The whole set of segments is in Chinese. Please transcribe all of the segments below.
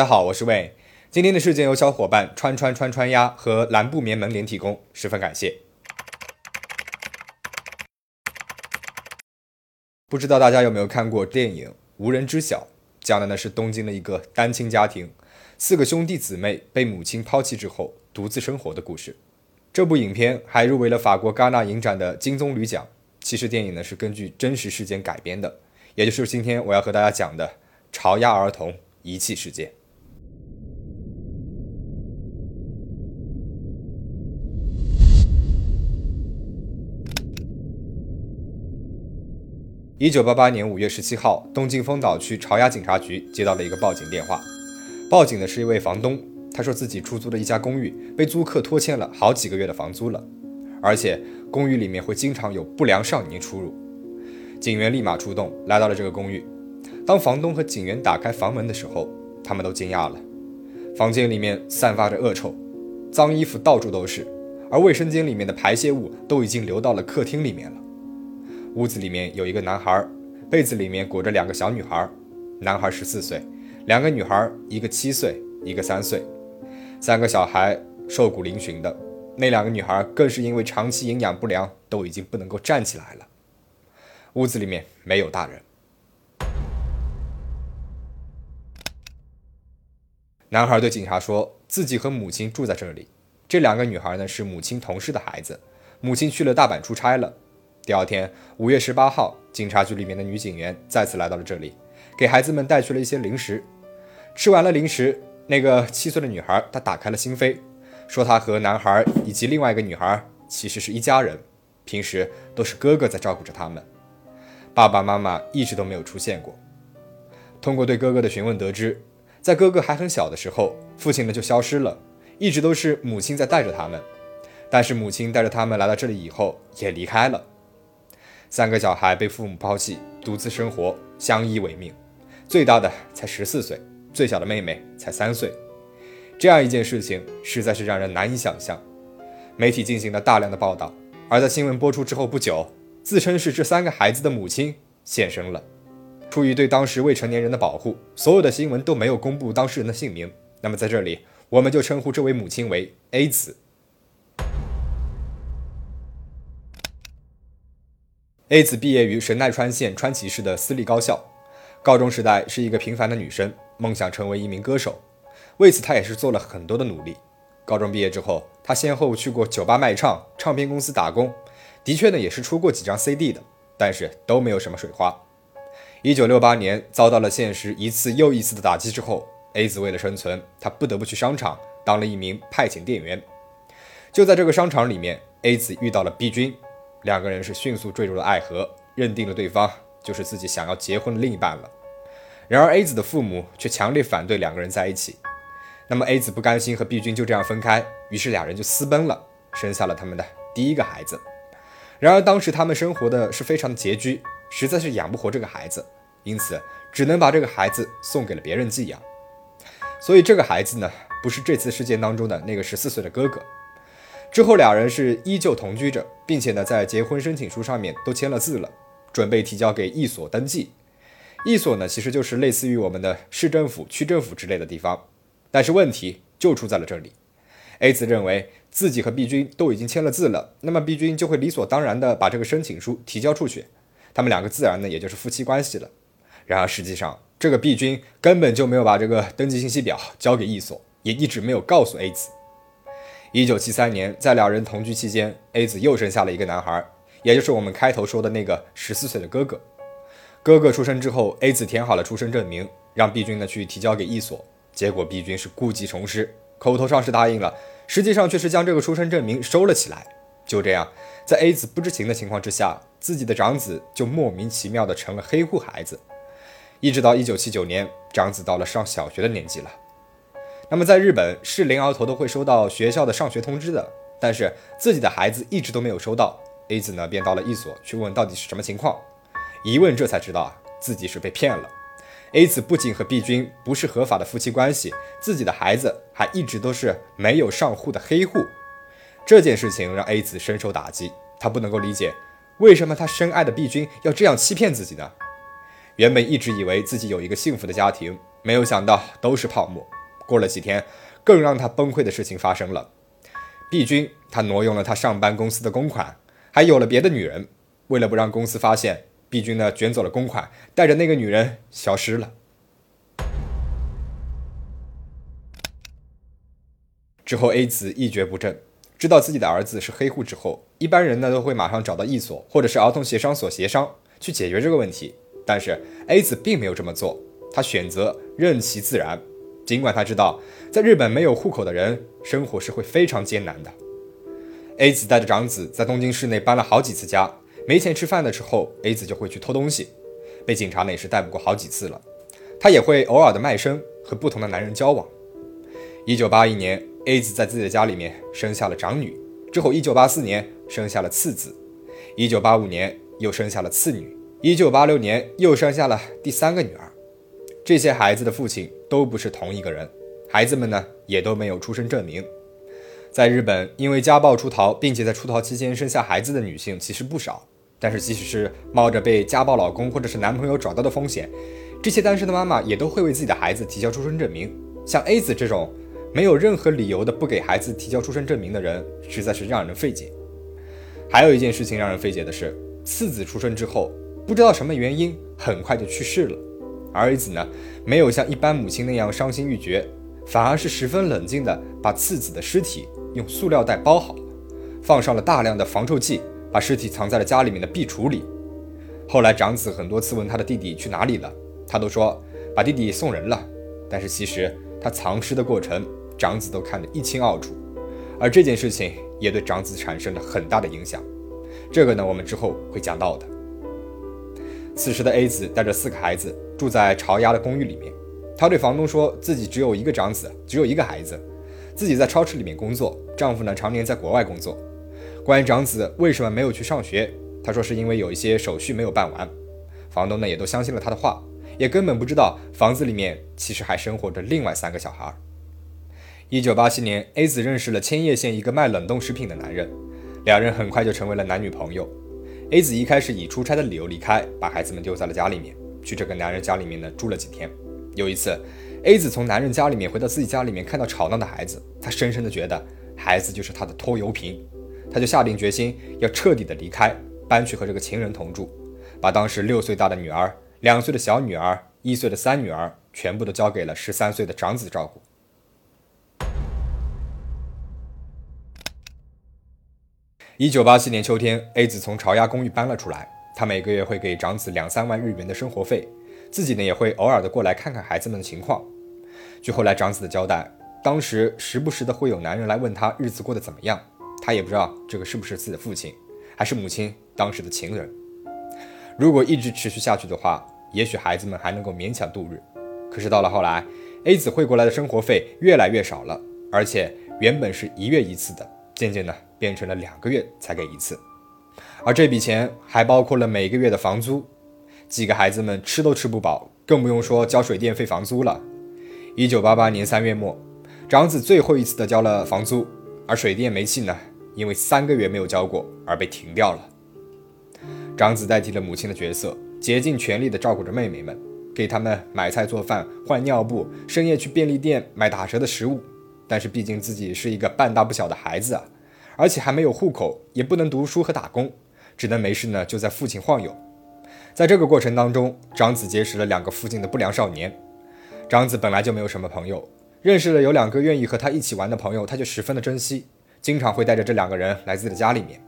大家好，我是魏。今天的事件由小伙伴川川川川鸭和蓝布棉门联提供，十分感谢。不知道大家有没有看过电影《无人知晓》，讲的呢是东京的一个单亲家庭，四个兄弟姊妹被母亲抛弃之后独自生活的故事。这部影片还入围了法国戛纳影展的金棕榈奖。其实电影呢是根据真实事件改编的，也就是今天我要和大家讲的潮鸭儿童遗弃事件。一九八八年五月十七号，东京丰岛区朝鸭警察局接到了一个报警电话。报警的是一位房东，他说自己出租的一家公寓被租客拖欠了好几个月的房租了，而且公寓里面会经常有不良少年出入。警员立马出动，来到了这个公寓。当房东和警员打开房门的时候，他们都惊讶了。房间里面散发着恶臭，脏衣服到处都是，而卫生间里面的排泄物都已经流到了客厅里面了。屋子里面有一个男孩，被子里面裹着两个小女孩，男孩十四岁，两个女孩，一个七岁，一个三岁，三个小孩瘦骨嶙峋的，那两个女孩更是因为长期营养不良，都已经不能够站起来了。屋子里面没有大人。男孩对警察说自己和母亲住在这里，这两个女孩呢是母亲同事的孩子，母亲去了大阪出差了。第二天，五月十八号，警察局里面的女警员再次来到了这里，给孩子们带去了一些零食。吃完了零食，那个七岁的女孩她打开了心扉，说她和男孩以及另外一个女孩其实是一家人，平时都是哥哥在照顾着他们，爸爸妈妈一直都没有出现过。通过对哥哥的询问得知，在哥哥还很小的时候，父亲呢就消失了，一直都是母亲在带着他们，但是母亲带着他们来到这里以后也离开了。三个小孩被父母抛弃，独自生活，相依为命。最大的才十四岁，最小的妹妹才三岁。这样一件事情实在是让人难以想象。媒体进行了大量的报道，而在新闻播出之后不久，自称是这三个孩子的母亲现身了。出于对当时未成年人的保护，所有的新闻都没有公布当事人的姓名。那么在这里，我们就称呼这位母亲为 A 子。A 子毕业于神奈川县川崎市的私立高校，高中时代是一个平凡的女生，梦想成为一名歌手。为此，她也是做了很多的努力。高中毕业之后，她先后去过酒吧卖唱、唱片公司打工，的确呢也是出过几张 CD 的，但是都没有什么水花。一九六八年，遭到了现实一次又一次的打击之后，A 子为了生存，她不得不去商场当了一名派遣店员。就在这个商场里面，A 子遇到了 B 君。两个人是迅速坠入了爱河，认定了对方就是自己想要结婚的另一半了。然而 A 子的父母却强烈反对两个人在一起。那么 A 子不甘心和 B 君就这样分开，于是两人就私奔了，生下了他们的第一个孩子。然而当时他们生活的是非常的拮据，实在是养不活这个孩子，因此只能把这个孩子送给了别人寄养。所以这个孩子呢，不是这次事件当中的那个十四岁的哥哥。之后，俩人是依旧同居着，并且呢，在结婚申请书上面都签了字了，准备提交给一所登记。一所呢，其实就是类似于我们的市政府、区政府之类的地方。但是问题就出在了这里，A 子认为自己和 B 君都已经签了字了，那么 B 君就会理所当然的把这个申请书提交出去，他们两个自然呢也就是夫妻关系了。然而实际上，这个 B 君根本就没有把这个登记信息表交给一所，也一直没有告诉 A 子。一九七三年，在两人同居期间，A 子又生下了一个男孩，也就是我们开头说的那个十四岁的哥哥。哥哥出生之后，A 子填好了出生证明，让 B 君呢去提交给一所。结果 B 君是故技重施，口头上是答应了，实际上却是将这个出生证明收了起来。就这样，在 A 子不知情的情况之下，自己的长子就莫名其妙的成了黑户孩子。一直到一九七九年，长子到了上小学的年纪了。那么，在日本，适龄儿童都会收到学校的上学通知的，但是自己的孩子一直都没有收到。A 子呢，便到了一所去问到底是什么情况。一问，这才知道啊，自己是被骗了。A 子不仅和 B 君不是合法的夫妻关系，自己的孩子还一直都是没有上户的黑户。这件事情让 A 子深受打击，他不能够理解为什么他深爱的 B 君要这样欺骗自己呢？原本一直以为自己有一个幸福的家庭。没有想到都是泡沫。过了几天，更让他崩溃的事情发生了。毕军他挪用了他上班公司的公款，还有了别的女人。为了不让公司发现，毕军呢卷走了公款，带着那个女人消失了。之后，A 子一蹶不振，知道自己的儿子是黑户之后，一般人呢都会马上找到一所或者是儿童协商所协商去解决这个问题。但是 A 子并没有这么做，他选择任其自然。尽管他知道在日本没有户口的人生活是会非常艰难的。A 子带着长子在东京市内搬了好几次家，没钱吃饭的时候，A 子就会去偷东西，被警察呢也是逮捕过好几次了。他也会偶尔的卖身，和不同的男人交往。一九八一年，A 子在自己的家里面生下了长女，之后一九八四年生下了次子，一九八五年又生下了次女，一九八六年又生下了第三个女儿。这些孩子的父亲都不是同一个人，孩子们呢也都没有出生证明。在日本，因为家暴出逃，并且在出逃期间生下孩子的女性其实不少。但是，即使是冒着被家暴老公或者是男朋友找到的风险，这些单身的妈妈也都会为自己的孩子提交出生证明。像 A 子这种没有任何理由的不给孩子提交出生证明的人，实在是让人费解。还有一件事情让人费解的是，次子出生之后，不知道什么原因，很快就去世了。儿子呢，没有像一般母亲那样伤心欲绝，反而是十分冷静地把次子的尸体用塑料袋包好，放上了大量的防臭剂，把尸体藏在了家里面的壁橱里。后来长子很多次问他的弟弟去哪里了，他都说把弟弟送人了。但是其实他藏尸的过程，长子都看得一清二楚，而这件事情也对长子产生了很大的影响。这个呢，我们之后会讲到的。此时的 A 子带着四个孩子住在朝鸭的公寓里面，她对房东说自己只有一个长子，只有一个孩子，自己在超市里面工作，丈夫呢常年在国外工作。关于长子为什么没有去上学，她说是因为有一些手续没有办完。房东呢也都相信了她的话，也根本不知道房子里面其实还生活着另外三个小孩。一九八七年，A 子认识了千叶县一个卖冷冻食品的男人，两人很快就成为了男女朋友。A 子一开始以出差的理由离开，把孩子们丢在了家里面，去这个男人家里面呢住了几天。有一次，A 子从男人家里面回到自己家里面，看到吵闹的孩子，她深深的觉得孩子就是她的拖油瓶，她就下定决心要彻底的离开，搬去和这个情人同住，把当时六岁大的女儿、两岁的小女儿、一岁的三女儿全部都交给了十三岁的长子照顾。一九八七年秋天，A 子从朝鸭公寓搬了出来。他每个月会给长子两三万日元的生活费，自己呢也会偶尔的过来看看孩子们的情况。据后来长子的交代，当时时不时的会有男人来问他日子过得怎么样，他也不知道这个是不是自己的父亲，还是母亲当时的情人。如果一直持续下去的话，也许孩子们还能够勉强度日。可是到了后来，A 子汇过来的生活费越来越少了，而且原本是一月一次的，渐渐的。变成了两个月才给一次，而这笔钱还包括了每个月的房租，几个孩子们吃都吃不饱，更不用说交水电费、房租了。一九八八年三月末，长子最后一次的交了房租，而水电煤气呢，因为三个月没有交过而被停掉了。长子代替了母亲的角色，竭尽全力的照顾着妹妹们，给他们买菜做饭、换尿布，深夜去便利店买打折的食物。但是毕竟自己是一个半大不小的孩子啊。而且还没有户口，也不能读书和打工，只能没事呢就在附近晃悠。在这个过程当中，长子结识了两个附近的不良少年。长子本来就没有什么朋友，认识了有两个愿意和他一起玩的朋友，他就十分的珍惜，经常会带着这两个人来自己的家里面。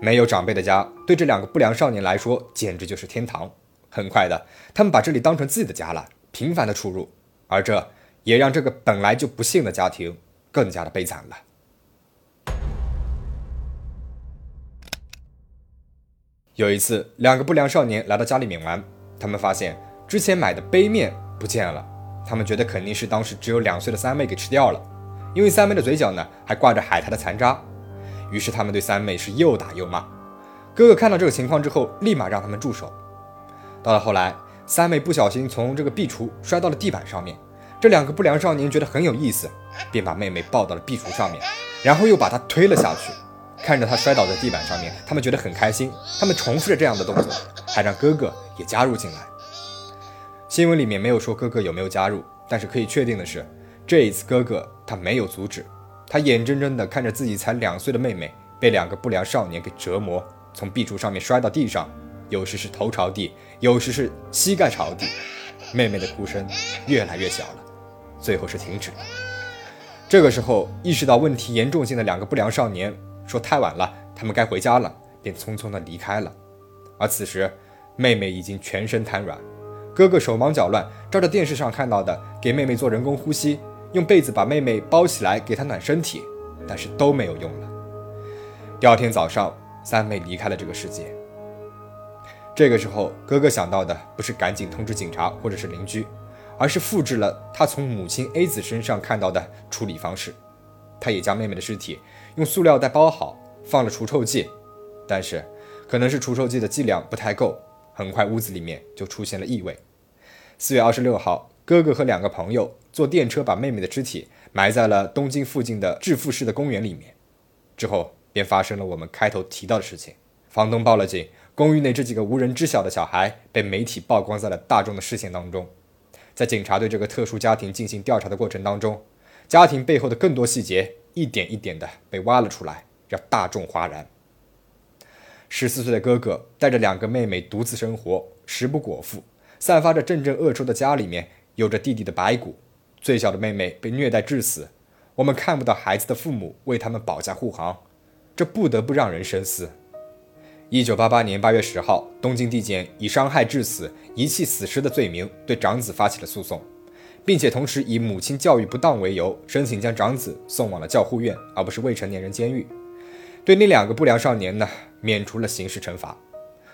没有长辈的家，对这两个不良少年来说简直就是天堂。很快的，他们把这里当成自己的家了，频繁的出入，而这也让这个本来就不幸的家庭更加的悲惨了。有一次，两个不良少年来到家里面玩，他们发现之前买的杯面不见了。他们觉得肯定是当时只有两岁的三妹给吃掉了，因为三妹的嘴角呢还挂着海苔的残渣。于是他们对三妹是又打又骂。哥哥看到这个情况之后，立马让他们住手。到了后来，三妹不小心从这个壁橱摔到了地板上面，这两个不良少年觉得很有意思，便把妹妹抱到了壁橱上面，然后又把她推了下去。看着他摔倒在地板上面，他们觉得很开心。他们重复着这样的动作，还让哥哥也加入进来。新闻里面没有说哥哥有没有加入，但是可以确定的是，这一次哥哥他没有阻止，他眼睁睁地看着自己才两岁的妹妹被两个不良少年给折磨，从壁橱上面摔到地上，有时是头朝地，有时是膝盖朝地，妹妹的哭声越来越小了，最后是停止了。这个时候，意识到问题严重性的两个不良少年说太晚了，他们该回家了，便匆匆地离开了。而此时，妹妹已经全身瘫软。哥哥手忙脚乱，照着电视上看到的，给妹妹做人工呼吸，用被子把妹妹包起来，给她暖身体，但是都没有用了。第二天早上，三妹离开了这个世界。这个时候，哥哥想到的不是赶紧通知警察或者是邻居，而是复制了他从母亲 A 子身上看到的处理方式。他也将妹妹的尸体用塑料袋包好，放了除臭剂，但是可能是除臭剂的剂量不太够。很快，屋子里面就出现了异味。四月二十六号，哥哥和两个朋友坐电车把妹妹的尸体埋在了东京附近的致富市的公园里面。之后便发生了我们开头提到的事情：房东报了警，公寓内这几个无人知晓的小孩被媒体曝光在了大众的视线当中。在警察对这个特殊家庭进行调查的过程当中，家庭背后的更多细节一点一点的被挖了出来，让大众哗然。十四岁的哥哥带着两个妹妹独自生活，食不果腹，散发着阵阵恶臭的家里面有着弟弟的白骨。最小的妹妹被虐待致死，我们看不到孩子的父母为他们保驾护航，这不得不让人深思。一九八八年八月十号，东京地检以伤害致死、遗弃死尸的罪名对长子发起了诉讼，并且同时以母亲教育不当为由，申请将长子送往了教护院，而不是未成年人监狱。对那两个不良少年呢，免除了刑事惩罚，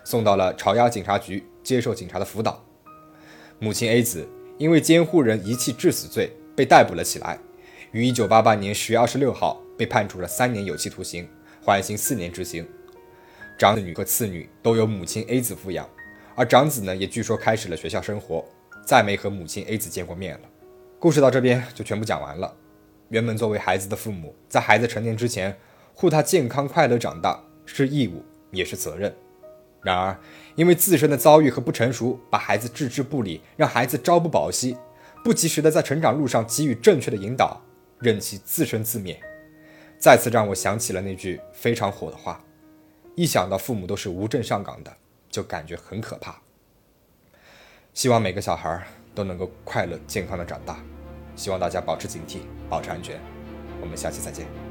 送到了朝阳警察局接受警察的辅导。母亲 A 子因为监护人遗弃致死罪被逮捕了起来，于一九八八年十月二十六号被判处了三年有期徒刑，缓刑四年执行。长子女和次女都由母亲 A 子抚养，而长子呢，也据说开始了学校生活，再没和母亲 A 子见过面了。故事到这边就全部讲完了。原本作为孩子的父母，在孩子成年之前。护他健康快乐长大是义务，也是责任。然而，因为自身的遭遇和不成熟，把孩子置之不理，让孩子朝不保夕，不及时的在成长路上给予正确的引导，任其自生自灭，再次让我想起了那句非常火的话：一想到父母都是无证上岗的，就感觉很可怕。希望每个小孩都能够快乐健康的长大，希望大家保持警惕，保持安全。我们下期再见。